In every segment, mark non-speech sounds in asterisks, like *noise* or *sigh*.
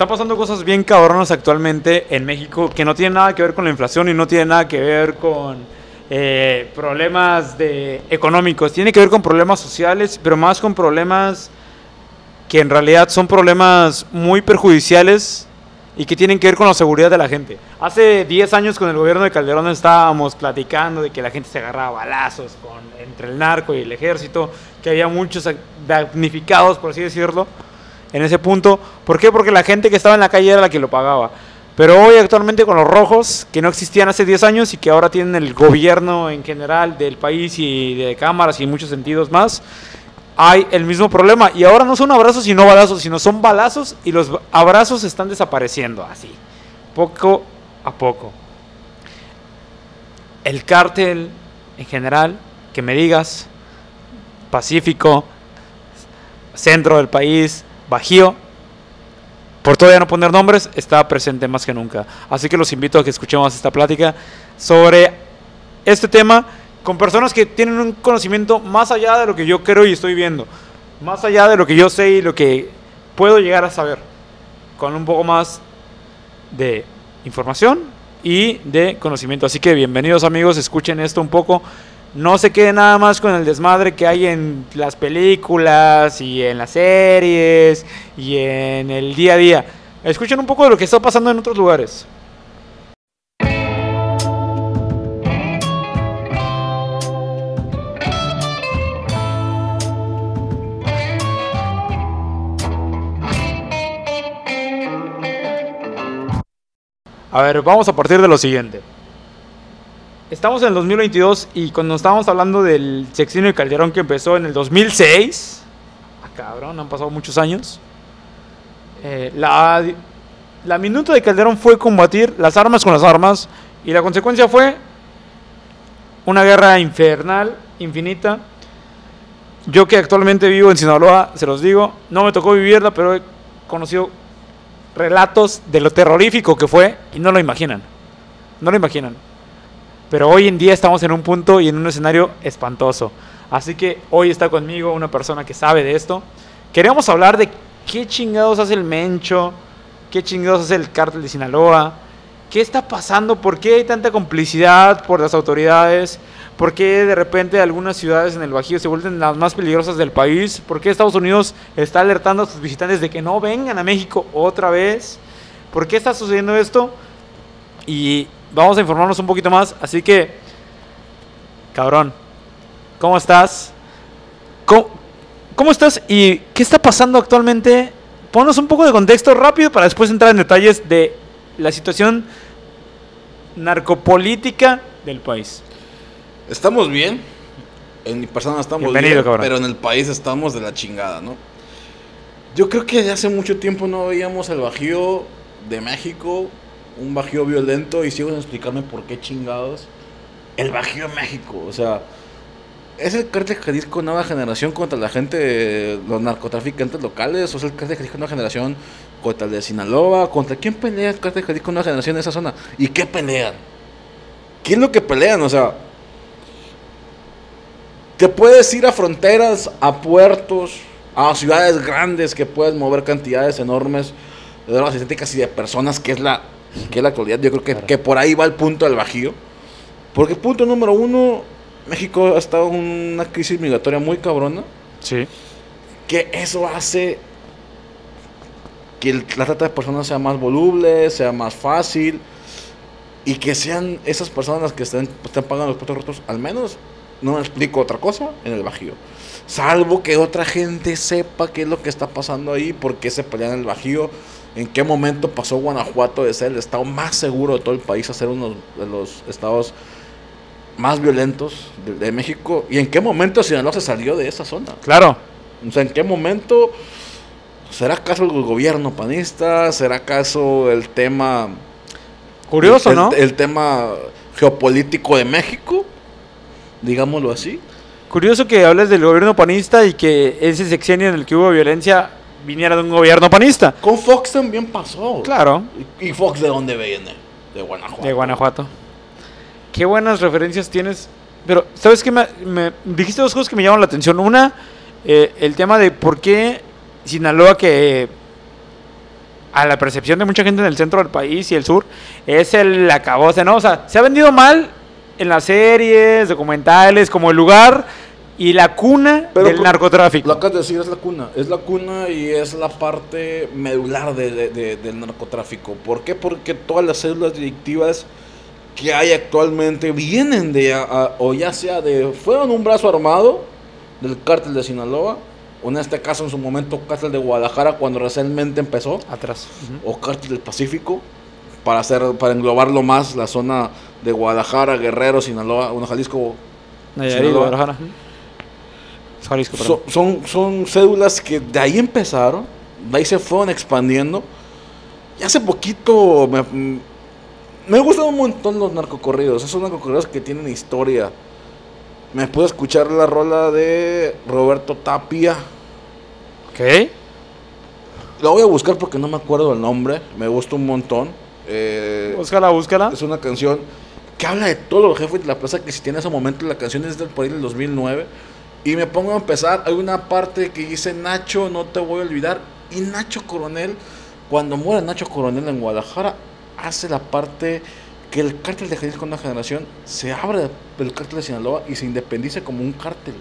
Está pasando cosas bien cabronas actualmente en México que no tienen nada que ver con la inflación y no tienen nada que ver con eh, problemas de económicos. Tiene que ver con problemas sociales, pero más con problemas que en realidad son problemas muy perjudiciales y que tienen que ver con la seguridad de la gente. Hace 10 años con el gobierno de Calderón estábamos platicando de que la gente se agarraba balazos con, entre el narco y el ejército, que había muchos damnificados, por así decirlo en ese punto. ¿Por qué? Porque la gente que estaba en la calle era la que lo pagaba. Pero hoy actualmente con los rojos, que no existían hace 10 años y que ahora tienen el gobierno en general del país y de cámaras y muchos sentidos más, hay el mismo problema. Y ahora no son abrazos y no balazos, sino son balazos y los abrazos están desapareciendo así, poco a poco. El cártel en general, que me digas, Pacífico, centro del país, Bajío, por todavía no poner nombres, está presente más que nunca. Así que los invito a que escuchemos esta plática sobre este tema con personas que tienen un conocimiento más allá de lo que yo creo y estoy viendo, más allá de lo que yo sé y lo que puedo llegar a saber, con un poco más de información y de conocimiento. Así que bienvenidos amigos, escuchen esto un poco no se quede nada más con el desmadre que hay en las películas y en las series y en el día a día. Escuchen un poco de lo que está pasando en otros lugares. A ver, vamos a partir de lo siguiente. Estamos en el 2022 y cuando estábamos hablando del sexenio de Calderón que empezó en el 2006, ah, cabrón, han pasado muchos años. Eh, la, la minuta de Calderón fue combatir las armas con las armas y la consecuencia fue una guerra infernal, infinita. Yo que actualmente vivo en Sinaloa, se los digo, no me tocó vivirla, pero he conocido relatos de lo terrorífico que fue y no lo imaginan. No lo imaginan. Pero hoy en día estamos en un punto y en un escenario espantoso. Así que hoy está conmigo una persona que sabe de esto. Queremos hablar de qué chingados hace el Mencho, qué chingados hace el cártel de Sinaloa, qué está pasando, por qué hay tanta complicidad por las autoridades, por qué de repente algunas ciudades en el Bajío se vuelven las más peligrosas del país, por qué Estados Unidos está alertando a sus visitantes de que no vengan a México otra vez, por qué está sucediendo esto. Y vamos a informarnos un poquito más. Así que, cabrón, ¿cómo estás? ¿Cómo, estás y qué está pasando actualmente? Ponos un poco de contexto rápido para después entrar en detalles de la situación narcopolítica del país. Estamos bien. En mi persona estamos bien, pero en el país estamos de la chingada, ¿no? Yo creo que hace mucho tiempo no veíamos el Bajío de México un bajío violento y sigo sin explicarme por qué chingados el bajío de México. O sea, ¿es el cártel Jalisco nueva generación contra la gente, los narcotraficantes locales? ¿O es el cártel Jalisco nueva generación contra el de Sinaloa? ¿Contra quién pelea el cártel Jalisco nueva generación en esa zona? ¿Y qué pelean? ¿Qué es lo que pelean? O sea, te puedes ir a fronteras, a puertos, a ciudades grandes que puedes mover cantidades enormes de drogas sintéticas y de personas, que es la que es la actualidad. Yo creo que, que por ahí va el punto del Bajío. Porque punto número uno, México ha estado en una crisis migratoria muy cabrona. Sí. Que eso hace que la trata de personas sea más voluble, sea más fácil. Y que sean esas personas las que estén, estén pagando los puestos rotos, al menos no me explico otra cosa en el Bajío. Salvo que otra gente sepa qué es lo que está pasando ahí, por qué se pelean en el Bajío, en qué momento pasó Guanajuato de ser el estado más seguro de todo el país a ser uno de los estados más violentos de, México y en qué momento Sinaloa se salió de esa zona. Claro. O sea, en qué momento será acaso el gobierno panista, será acaso el tema curioso, ¿no? El tema geopolítico de México, digámoslo así. Curioso que hables del gobierno panista y que ese sexenio en el que hubo violencia viniera de un gobierno panista. Con Fox también pasó. Claro. ¿Y Fox de dónde viene? De Guanajuato. De Guanajuato. Qué buenas referencias tienes. Pero, ¿sabes qué? Me, dijiste dos cosas que me llaman la atención. Una, eh, el tema de por qué Sinaloa, que a la percepción de mucha gente en el centro del país y el sur, es el acabose, ¿no? O sea, se ha vendido mal en las series, documentales, como el lugar y la cuna del narcotráfico. Lo acabas de decir, es la cuna. Es la cuna y es la parte medular del narcotráfico. ¿Por qué? Porque todas las células delictivas que hay actualmente vienen de, o ya sea de, fueron un brazo armado del cártel de Sinaloa, o en este caso en su momento cártel de Guadalajara cuando recientemente empezó. Atrás. O cártel del Pacífico, para, hacer, para englobarlo más la zona de Guadalajara, Guerrero, Sinaloa, bueno, Jalisco. Guadalajara son, son, cédulas que de ahí empezaron, de ahí se fueron expandiendo. Y hace poquito me, me gustan un montón los narcocorridos. Esos narcocorridos que tienen historia. Me puedo escuchar la rola de Roberto Tapia. ¿Qué? La voy a buscar porque no me acuerdo el nombre. Me gusta un montón. Eh, búscala, búscala. Es una canción que habla de todos los jefes de la plaza que si tiene ese momento. La canción es del por ahí del 2009. Y me pongo a empezar, hay una parte que dice Nacho, no te voy a olvidar. Y Nacho Coronel, cuando muere Nacho Coronel en Guadalajara, hace la parte que el cártel de Jalisco una generación se abre del cártel de Sinaloa y se independice como un cártel.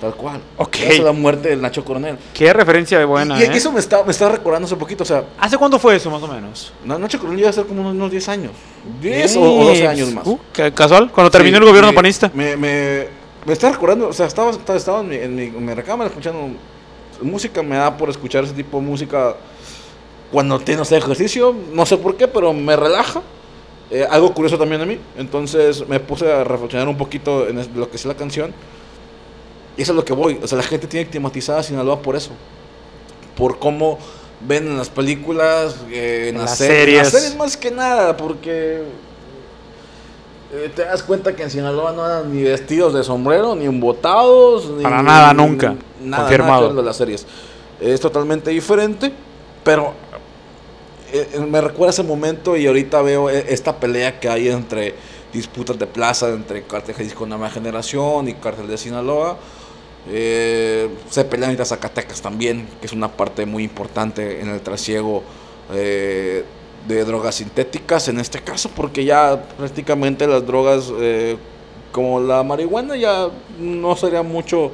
Tal cual. Ok. Esa es la muerte del Nacho Coronel. Qué referencia de buena. Y, ¿eh? eso me está, me está recordando hace poquito. O sea, ¿Hace cuánto fue eso, más o menos? Nacho Coronel iba a ser como unos, 10 años. 10 o, 12 años más. Uh, casual, cuando terminó el gobierno panista. Me, me, me está recordando, o sea, estaba, estaba en, mi, en, mi, recámara escuchando música, me da por escuchar ese tipo de música cuando tienes ejercicio, no sé por qué, pero me relaja. Eh, algo curioso también a mí, entonces me puse a reflexionar un poquito en lo que es la canción. Y eso es lo que voy, o sea, la gente tiene climatizada Sinaloa por eso. Por cómo ven en las películas, eh, en, las, series. En las series más que nada, porque eh, te das cuenta que en Sinaloa no eran ni vestidos de sombrero, ni embotados. Ni, Para nada, nunca. Nada, Confirmado. Nada de las series. Es totalmente diferente, pero eh, eh, me recuerda ese momento y ahorita veo esta pelea que hay entre disputas de plaza entre Cártel Jalisco Nueva Generación y Cártel de Sinaloa. se pelean entre Zacatecas también, que es una parte muy importante en el trasiego de drogas sintéticas en este caso, porque ya prácticamente las drogas eh, como la marihuana ya no sería mucho,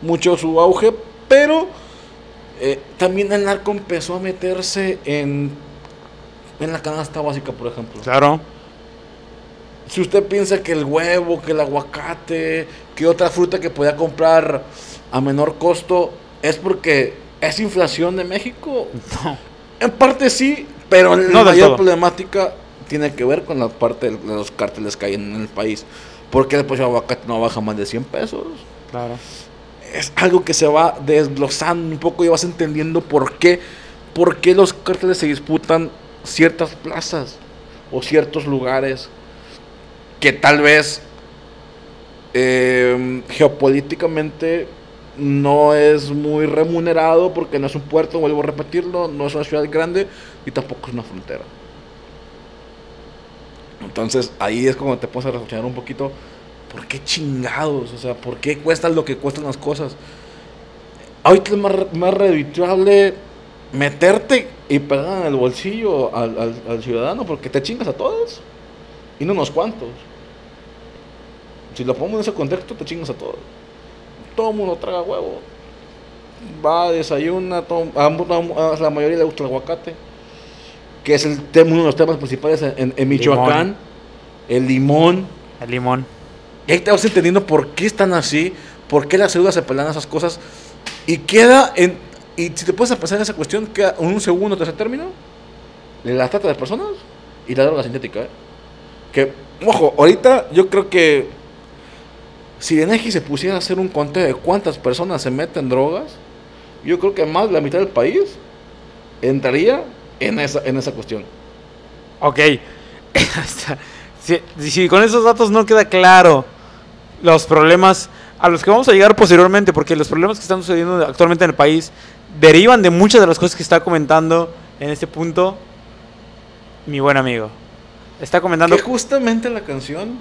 mucho su auge, pero eh, también el narco empezó a meterse en, en la canasta básica, por ejemplo. Claro. Si usted piensa que el huevo, que el aguacate, que otra fruta que podía comprar a menor costo, es porque es inflación de México. En parte sí, pero la mayor problemática tiene que ver con la parte de los cárteles que hay en el país. Porque el aguacate no baja más de 100 pesos. Claro. Es algo que se va desglosando un poco y vas entendiendo por qué, por qué los cárteles se disputan ciertas plazas o ciertos lugares que tal vez eh, geopolíticamente no es muy remunerado porque no es un puerto, vuelvo a repetirlo, no es una ciudad grande y tampoco es una frontera. Entonces ahí es como te puedes reflexionar un poquito, ¿por qué chingados? O sea, ¿por qué cuestan lo que cuestan las cosas? Ahorita es más, más redituable meterte y pegar en el bolsillo al, al ciudadano porque te chingas a todos y no unos cuantos. Si lo pongo en ese contexto, te chingas a todos todo el mundo traga huevo. Va, desayuna, a, la mayoría le gusta el aguacate, que es el uno de los temas principales en, Michoacán. El limón. El limón. Y ahí te vas entendiendo por qué están así, por qué las células se pelean esas cosas. Y queda en. Y si te puedes pensar en esa cuestión, queda en un segundo, tercer término, la trata de personas y la droga sintética. ¿eh? Que, ojo, ahorita yo creo que si Denegi se pusiera a hacer un conteo de cuántas personas se meten drogas, yo creo que más de la mitad del país entraría en esa, en esa cuestión. Ok. *laughs* si, si, con esos datos no queda claro los problemas a los que vamos a llegar posteriormente, porque los problemas que están sucediendo actualmente en el país derivan de muchas de las cosas que está comentando en este punto mi buen amigo. Está comentando... Que justamente la canción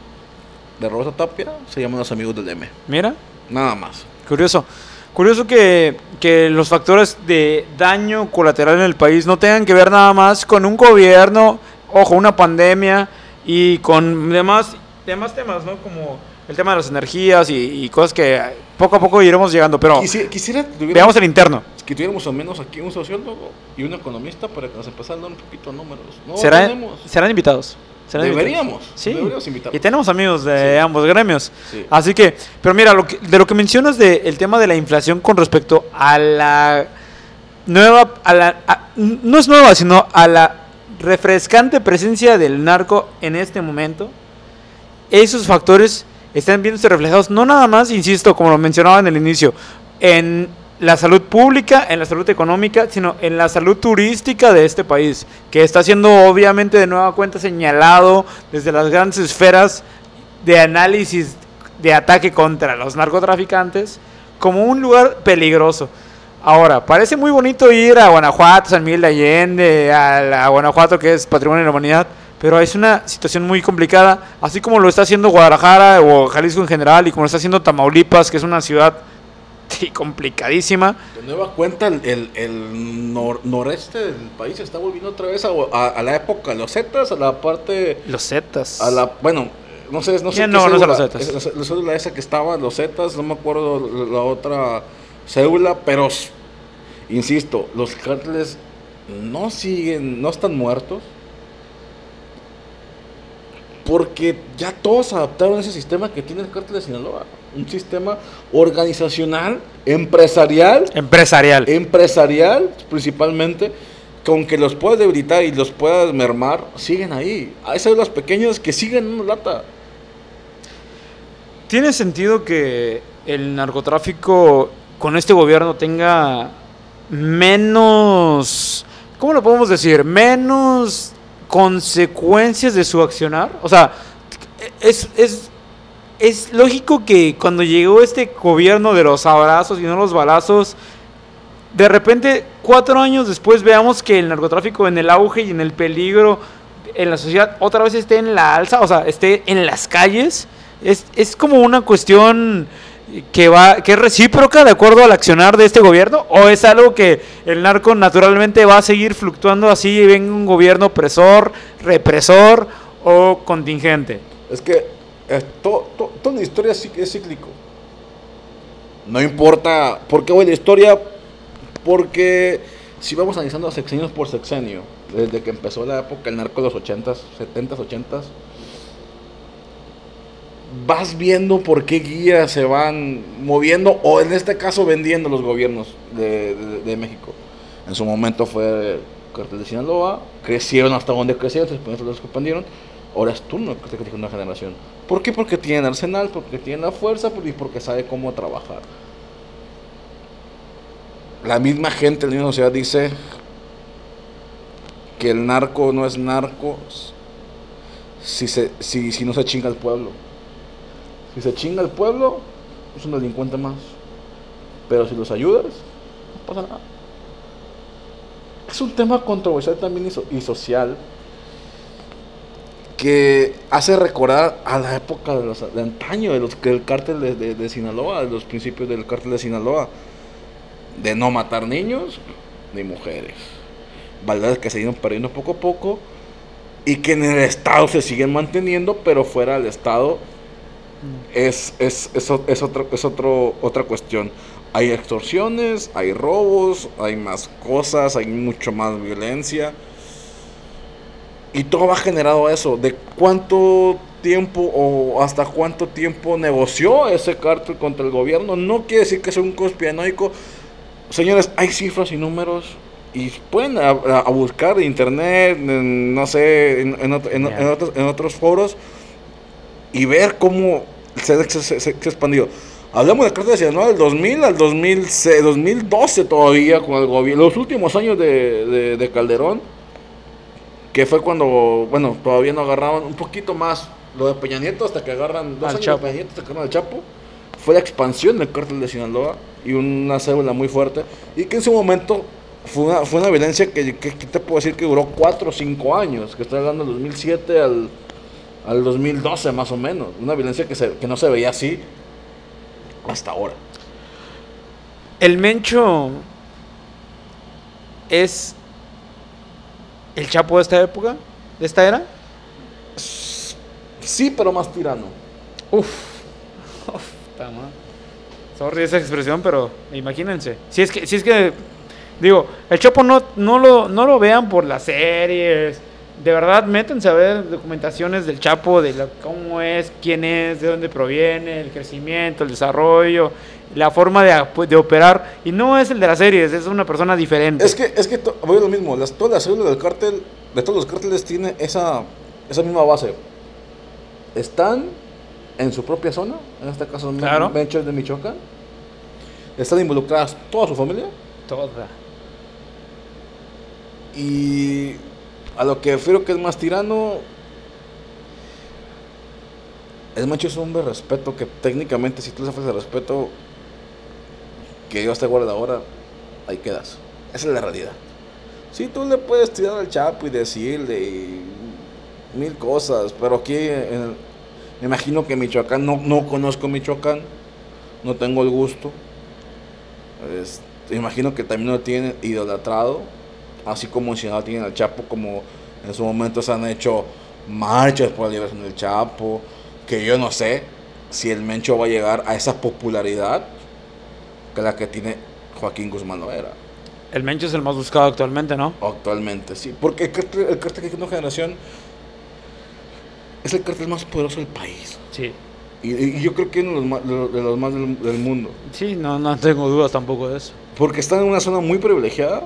de Rosa Tapia se llaman Los Amigos del M. Mira. Nada más. Curioso. Curioso que, que, los factores de daño colateral en el país no tengan que ver nada más con un gobierno, ojo, una pandemia y con demás, demás temas, ¿no? Como el tema de las energías y, cosas que poco a poco iremos llegando, pero quisiera, veamos el interno. Que tuviéramos al menos aquí un sociólogo y un economista para que nos empezara a un poquito de números. No serán invitados. Deberíamos. Sí. Y tenemos amigos de ambos gremios. Así que, pero mira, lo de lo que mencionas del el tema de la inflación con respecto a la nueva, a la, no es nueva, sino a la refrescante presencia del narco en este momento, esos factores están viéndose reflejados, no nada más, insisto, como lo mencionaba en el inicio, en la salud pública, en la salud económica, sino en la salud turística de este país, que está siendo obviamente de nueva cuenta señalado desde las grandes esferas de análisis de ataque contra los narcotraficantes como un lugar peligroso. Ahora, parece muy bonito ir a Guanajuato, San Miguel de Allende, a, Guanajuato que es patrimonio de la humanidad, pero es una situación muy complicada, así como lo está haciendo Guadalajara o Jalisco en general y como lo está haciendo Tamaulipas, que es una ciudad *laughs* sí, complicadísima. De nueva cuenta, el, el, noreste del país está volviendo otra vez a, la época los Zetas, a la parte... Los Zetas. A la, bueno, no sé, no sé. no, no son los Zetas. La cédula esa que estaba, los Zetas, no me acuerdo la otra cédula, pero, insisto, los cárteles no siguen, no están muertos. Porque ya todos adaptaron ese sistema que tiene el cártel de Sinaloa un sistema organizacional, empresarial. Empresarial. Empresarial, principalmente, con que los puedas debilitar y los puedas mermar, siguen ahí. Hay células pequeñas que siguen en una lata. ¿Tiene sentido que el narcotráfico con este gobierno tenga menos, ¿cómo lo podemos decir? Menos consecuencias de su accionar. O sea, es, es es lógico que cuando llegó este gobierno de los abrazos y no los balazos, de repente, cuatro años después, veamos que el narcotráfico en el auge y en el peligro en la sociedad otra vez esté en la alza, o sea, esté en las calles. Es, es como una cuestión que va que es recíproca de acuerdo al accionar de este gobierno o es algo que el narco naturalmente va a seguir fluctuando así y venga un gobierno opresor, represor o contingente. Es que toda la historia es cíclico. No importa por qué voy la historia, porque si vamos analizando sexenios por sexenio, desde que empezó la época del narco de los 80s, 70s, 80s, vas viendo por qué guías se van moviendo o en este caso vendiendo los gobiernos de, México. En su momento fue el cartel de Sinaloa, crecieron hasta donde crecieron, después los expandieron. Ahora es turno de una generación. ¿Por qué? Porque tiene arsenal, porque tiene la fuerza y porque sabe cómo trabajar. La misma gente en la misma sociedad dice que el narco no es narco si, se, si, si no se chinga el pueblo. Si se chinga el pueblo, es un delincuente más. Pero si los ayudas, no pasa nada. Es un tema controversial también y social que hace recordar a la época de, los, de antaño, de los, del cártel de, de, Sinaloa, de los principios del cártel de Sinaloa, de no matar niños ni mujeres. Verdades que se iban perdiendo poco a poco y que en el Estado se siguen manteniendo, pero fuera del Estado es, es, es, es, otro, es otro, otra cuestión. Hay extorsiones, hay robos, hay más cosas, hay mucho más violencia y todo va generado a eso, de cuánto tiempo o hasta cuánto tiempo negoció ese cártel contra el gobierno. No quiere decir que sea un conspiranoico. Señores, hay cifras y números y pueden a, buscar en internet, no sé, en, en, otros, en, otros, foros y ver cómo se, ha expandido. Hablamos de cártel de del 2000 al 2006, 2012 todavía con el gobierno, los últimos años de, de Calderón que fue cuando, bueno, todavía no agarraban un poquito más lo de Peña Nieto hasta que agarran dos años de Peña Nieto hasta que agarran al Chapo. Fue la expansión del cártel de Sinaloa y una célula muy fuerte y que en su momento fue una, fue una violencia que, que, te puedo decir que duró 4 o 5 años, que estoy hablando del 2007 al, al 2012 más o menos. Una violencia que, se, que no se veía así hasta ahora. El Mencho es el Chapo de esta época, de esta era. Sí, pero más tirano. Uf. Uf, Sorry esa expresión, pero imagínense. Si es que, si es que digo, el Chapo no, no, lo, no lo vean por las series. De verdad, métanse a ver documentaciones del Chapo, de cómo es, quién es, de dónde proviene, el crecimiento, el desarrollo, la forma de, de, operar. Y no es el de las series, es una persona diferente. Es que, es que voy a lo mismo. Las, todas las células del cártel, de todos los cárteles, tiene esa, esa misma base. Están en su propia zona, en este caso claro. de Michoacán. Están involucradas toda su familia. Toda. Y a lo que refiero que es más tirano, el macho es un hombre de respeto que técnicamente si tú le haces de respeto que Dios te guarda ahora, ahí quedas. Esa es la realidad. Si tú le puedes tirar al chapo y decirle mil cosas, pero aquí me imagino que Michoacán, no, no conozco Michoacán, no tengo el gusto. imagino que también lo tienen idolatrado, así como en Sinaloa tienen al Chapo, como en su momento se han hecho marchas por la liberación del Chapo, que yo no sé si el Mencho va a llegar a esa popularidad que la que tiene Joaquín Guzmán Loera. El Mencho es el más buscado actualmente, ¿no? Actualmente, sí. Porque el cartel, el cartel que una generación es el cartel más poderoso del país. Sí. Y, yo creo que es uno de los más, del, mundo. Sí, no, no tengo dudas tampoco de eso. Porque están en una zona muy privilegiada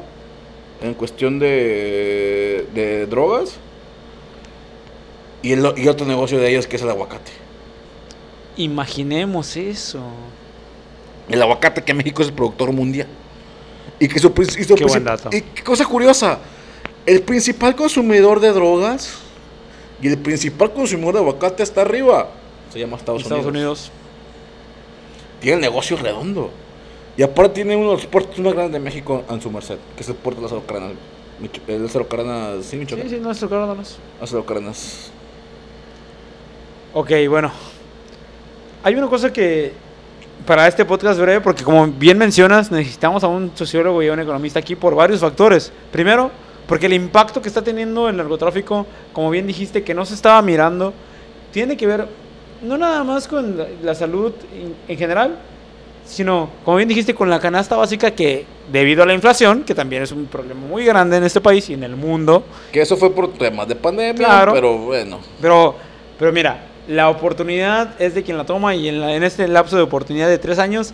en cuestión de, de drogas. Y, el, y otro negocio de ellos que es el aguacate. Imaginemos eso. El aguacate que México es el productor mundial. Y que su, qué buen dato. Y qué cosa curiosa. El principal consumidor de drogas y el principal consumidor de aguacate está arriba. Se llama Estados, Estados Unidos. Tiene el negocio redondo. Y aparte tiene uno de los puertos más grandes de México en su merced, que es el puerto de las Azucaranas. El Azucaranas, ¿sí, Michoacán? Sí, sí, no es Azucaranas. Azucaranas. Ok, bueno. Hay una cosa que para este podcast breve, porque como bien mencionas, necesitamos a un sociólogo y a un economista aquí por varios factores. Primero, porque el impacto que está teniendo el narcotráfico, como bien dijiste, que no se estaba mirando, tiene que ver no nada más con la, salud en, general, sino, como bien dijiste, con la canasta básica que, debido a la inflación, que también es un problema muy grande en este país y en el mundo. Que eso fue por temas de pandemia, pero bueno. Pero, pero mira, la oportunidad es de quien la toma y en, este lapso de oportunidad de tres años,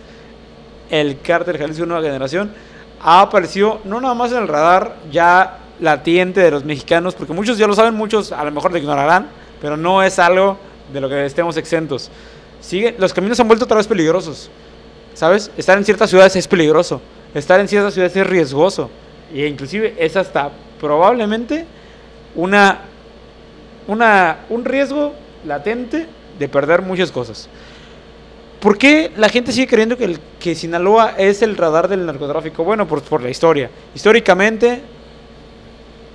el cártel Jalisco Nueva Generación ha aparecido no nada más en el radar ya latiente de los mexicanos, porque muchos ya lo saben, muchos a lo mejor lo ignorarán, pero no es algo de lo que estemos exentos. Sigue, los caminos han vuelto otra vez peligrosos, ¿sabes? Estar en ciertas ciudades es peligroso, estar en ciertas ciudades es riesgoso, e inclusive es hasta probablemente una, una, un riesgo latente de perder muchas cosas. ¿Por qué la gente sigue creyendo que, el, que Sinaloa es el radar del narcotráfico? Bueno, por, la historia. Históricamente,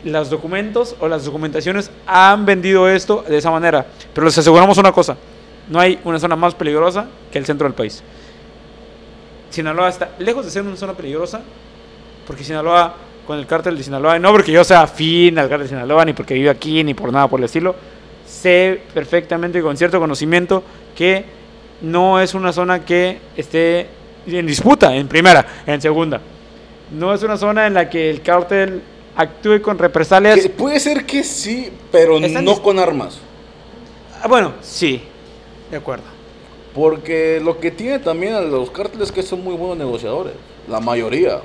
los documentos o las documentaciones han vendido esto de esa manera. Pero les aseguramos una cosa, no hay una zona más peligrosa que el centro del país. Sinaloa está lejos de ser una zona peligrosa, porque Sinaloa, con el cártel de Sinaloa, no porque yo sea afín al cártel de Sinaloa, ni porque vivo aquí, ni por nada por el estilo, sé perfectamente con cierto conocimiento que no es una zona que esté en disputa, en primera, en segunda. No es una zona en la que el cártel actúe con represalias. puede ser que sí, pero no con armas. Ah, bueno, sí, de acuerdo. Porque lo que tiene también a los cárteles es que son muy buenos negociadores, la mayoría.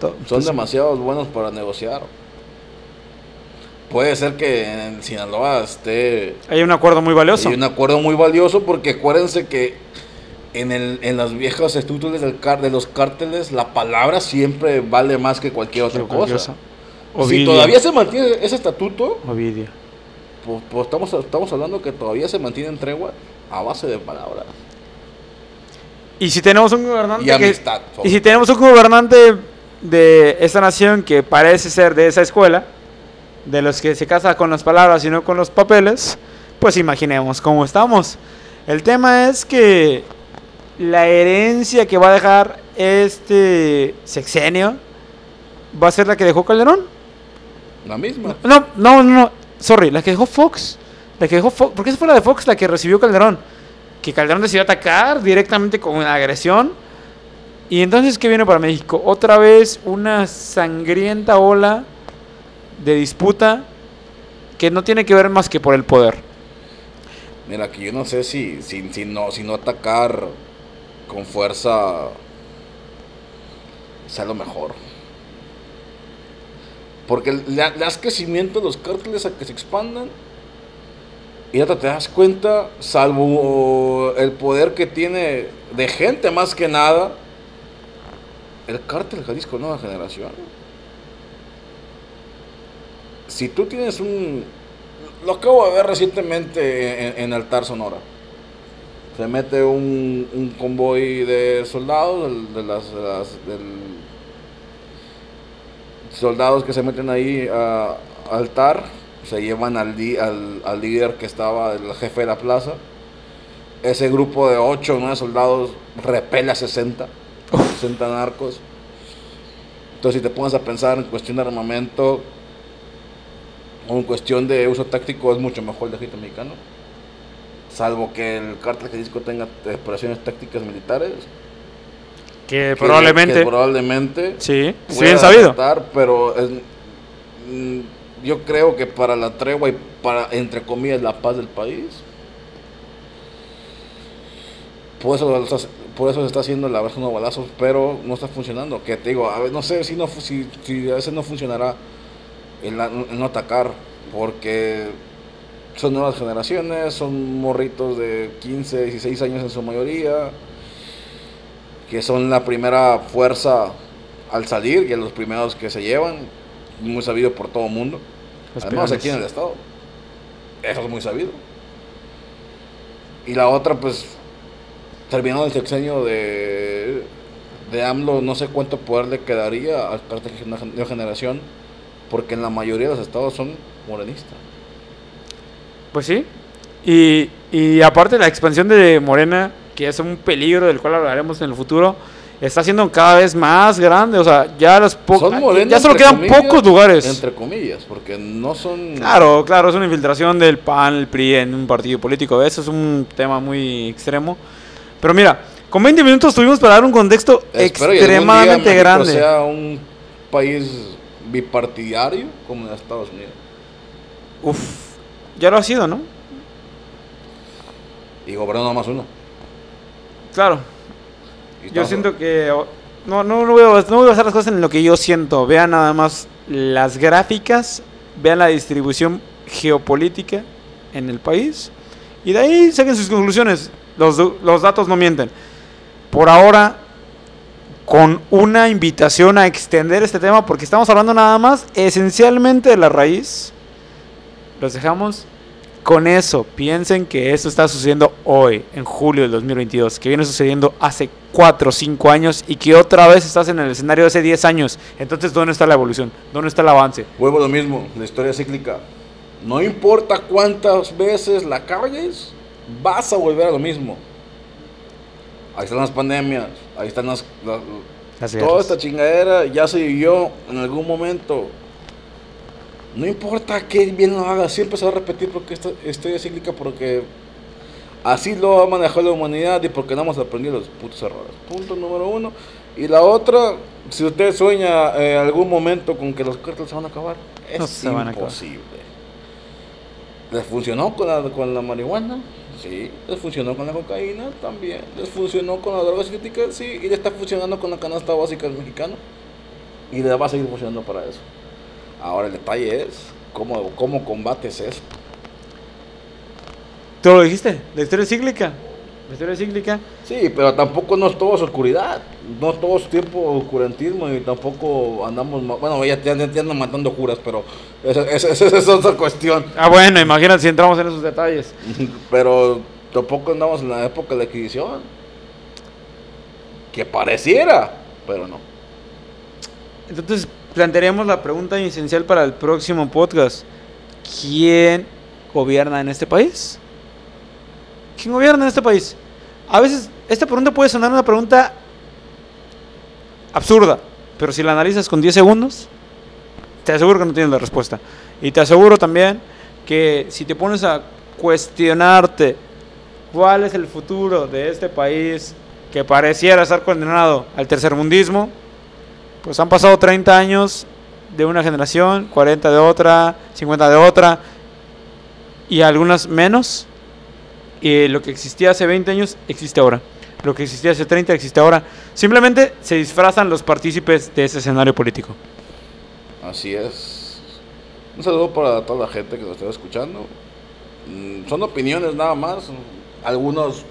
son pues demasiado buenos para negociar. Puede ser que en Sinaloa esté... Hay un acuerdo muy valioso. Hay un acuerdo muy valioso porque acuérdense que en, el, en los viejos estudios del de los cárteles, la palabra siempre vale más que cualquier otra cosa. Si todavía se mantiene ese estatuto, Ovidio. Pues, pues, estamos, estamos hablando que todavía se mantiene en tregua a base de palabras. Y si tenemos un gobernante. Y, y si tenemos un gobernante de esta nación que parece ser de esa escuela, de los que se casa con las palabras y no con los papeles, pues imaginemos cómo estamos. El tema es que la herencia que va a dejar este sexenio va a ser la que dejó Calderón. La misma. No, no, no, sorry, la que dejó Fox. La que dejó Fox, porque esa fue la de Fox la que recibió Calderón. Que Calderón decidió atacar directamente con una agresión. Y entonces, ¿qué viene para México? Otra vez una sangrienta ola de disputa que no tiene que ver más que por el poder. Mira, que yo no sé si, si, no, si no atacar con fuerza sea lo mejor. Porque le, das crecimiento a los cárteles a que se expandan. Y ya te das cuenta, salvo el poder que tiene de gente más que nada, el cártel Jalisco Nueva Generación. Si tú tienes un... Lo acabo de ver recientemente en, Altar Sonora. Se mete un, un convoy de soldados, de las, soldados que se meten ahí a, altar, se llevan al, al, al, líder que estaba, el jefe de la plaza. Ese grupo de 8 o 9 soldados repele a 60, 60 narcos. Entonces, si te pones a pensar en cuestión de armamento o en cuestión de uso táctico, es mucho mejor el ejército mexicano. Salvo que el cártel disco tenga operaciones tácticas militares que, probablemente. probablemente. Sí, bien sabido. pero mm, yo creo que para la tregua y para, entre comillas, la paz del país. Por eso, por eso se está haciendo la versión de balazos, pero no está funcionando. Que te digo, a ver, no sé si, no, si, si a veces no funcionará el, no atacar, porque son nuevas generaciones, son morritos de 15, 16 años en su mayoría que son la primera fuerza al salir y los primeros que se llevan, muy sabido por todo el mundo. Además aquí en el estado. Eso es muy sabido. Y la otra, pues, terminando el sexenio de, de AMLO, no sé cuánto poder le quedaría a la de generación, porque en la mayoría de los estados son morenistas. Pues sí. Y, y aparte la expansión de Morena que es un peligro del cual hablaremos en el futuro, está siendo cada vez más grande. O sea, ya los ya solo quedan pocos lugares. Entre comillas, porque no son. Claro, claro, es una infiltración del PAN, el PRI en un partido político. Eso es un tema muy extremo. Pero mira, con 20 minutos tuvimos para dar un contexto extremadamente grande. sea un país bipartidario como en Estados Unidos. Uf, ya lo ha sido, ¿no? Y gobierno más uno. Claro. Yo siento que... No, no, no, voy a, no voy a hacer las cosas en lo que yo siento. Vean nada más las gráficas, vean la distribución geopolítica en el país y de ahí saquen sus conclusiones. Los, los datos no mienten. Por ahora, con una invitación a extender este tema, porque estamos hablando nada más esencialmente de la raíz, los dejamos con eso, piensen que esto está sucediendo hoy, en julio del 2022, que viene sucediendo hace 4 o 5 años y que otra vez estás en el escenario de hace 10 años. Entonces, ¿dónde está la evolución? ¿Dónde está el avance? Vuelvo lo mismo, la historia cíclica. No importa cuántas veces la caballes, vas a volver a lo mismo. Ahí están las pandemias, ahí están las... toda esta chingadera ya se vivió en algún momento no importa qué bien lo haga, siempre se va a repetir porque esta historia es cíclica porque así lo ha manejado la humanidad y porque no hemos aprendido los putos errores. Punto número uno. Y la otra, si usted sueña en algún momento con que los carteles se van a acabar, es imposible. ¿Les funcionó con la, con la marihuana? Sí. ¿Les funcionó con la cocaína? También. ¿Les funcionó con las drogas sintéticas? Sí. ¿Y le está funcionando con la canasta básica del mexicano? Y le va a seguir funcionando para eso. Ahora el detalle es cómo, cómo combates eso. ¿Tú lo dijiste? La historia cíclica. Historia cíclica. Sí, pero tampoco no es todo oscuridad. No es todo tiempo oscurantismo y tampoco andamos. Bueno, ya, ya, andan matando curas, pero esa, es otra cuestión. Ah, bueno, imagínate si entramos en esos detalles. *laughs* pero tampoco andamos en la época de la adquisición. Que pareciera, pero no. Entonces, plantearemos la pregunta esencial para el próximo podcast. ¿Quién gobierna en este país? ¿Quién gobierna en este país? A veces esta pregunta puede sonar una pregunta absurda, pero si la analizas con 10 segundos, te aseguro que no tienes la respuesta. Y te aseguro también que si te pones a cuestionarte cuál es el futuro de este país que pareciera estar condenado al tercermundismo, pues han pasado 30 años de una generación, 40 de otra, 50 de otra, y algunas menos. Y lo que existía hace 20 años existe ahora. Lo que existía hace 30 existe ahora. Simplemente se disfrazan los partícipes de ese escenario político. Así es. Un saludo para toda la gente que nos está escuchando. Mm, son opiniones nada más. Algunos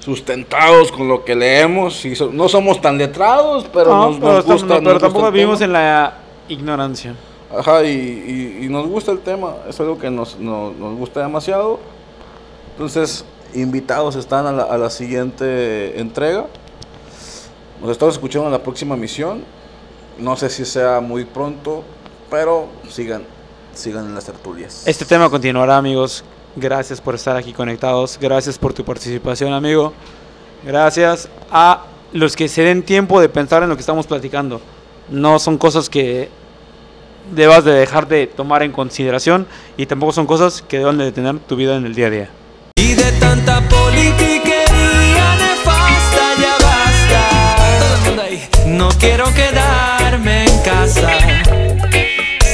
sustentados con lo que leemos. Y no somos tan letrados, pero nos, gusta. pero tampoco vivimos en la ignorancia. Ajá, y, nos gusta el tema. Es algo que nos, nos gusta demasiado. Entonces, invitados están a la, siguiente entrega. Nos estamos escuchando en la próxima misión. No sé si sea muy pronto, pero sigan, sigan en las tertulias. Este tema continuará, amigos. Gracias por estar aquí conectados. Gracias por tu participación, amigo. Gracias a los que se den tiempo de pensar en lo que estamos platicando. No son cosas que debas de dejar de tomar en consideración y tampoco son cosas que deban de detener tu vida en el día a día. Y de tanta politiquería nefasta ya basta. No quiero quedarme en casa,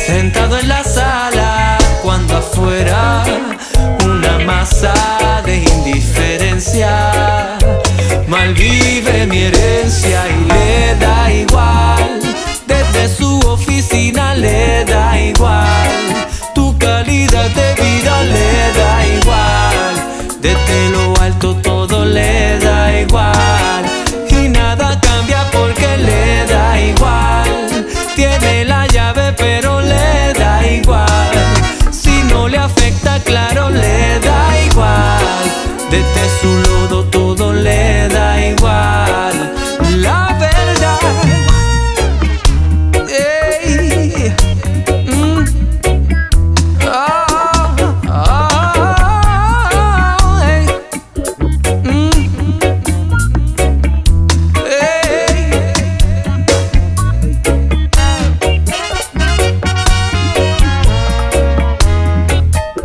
sentado en la sala, cuando afuera una masa de indiferencia. Malvive mi herencia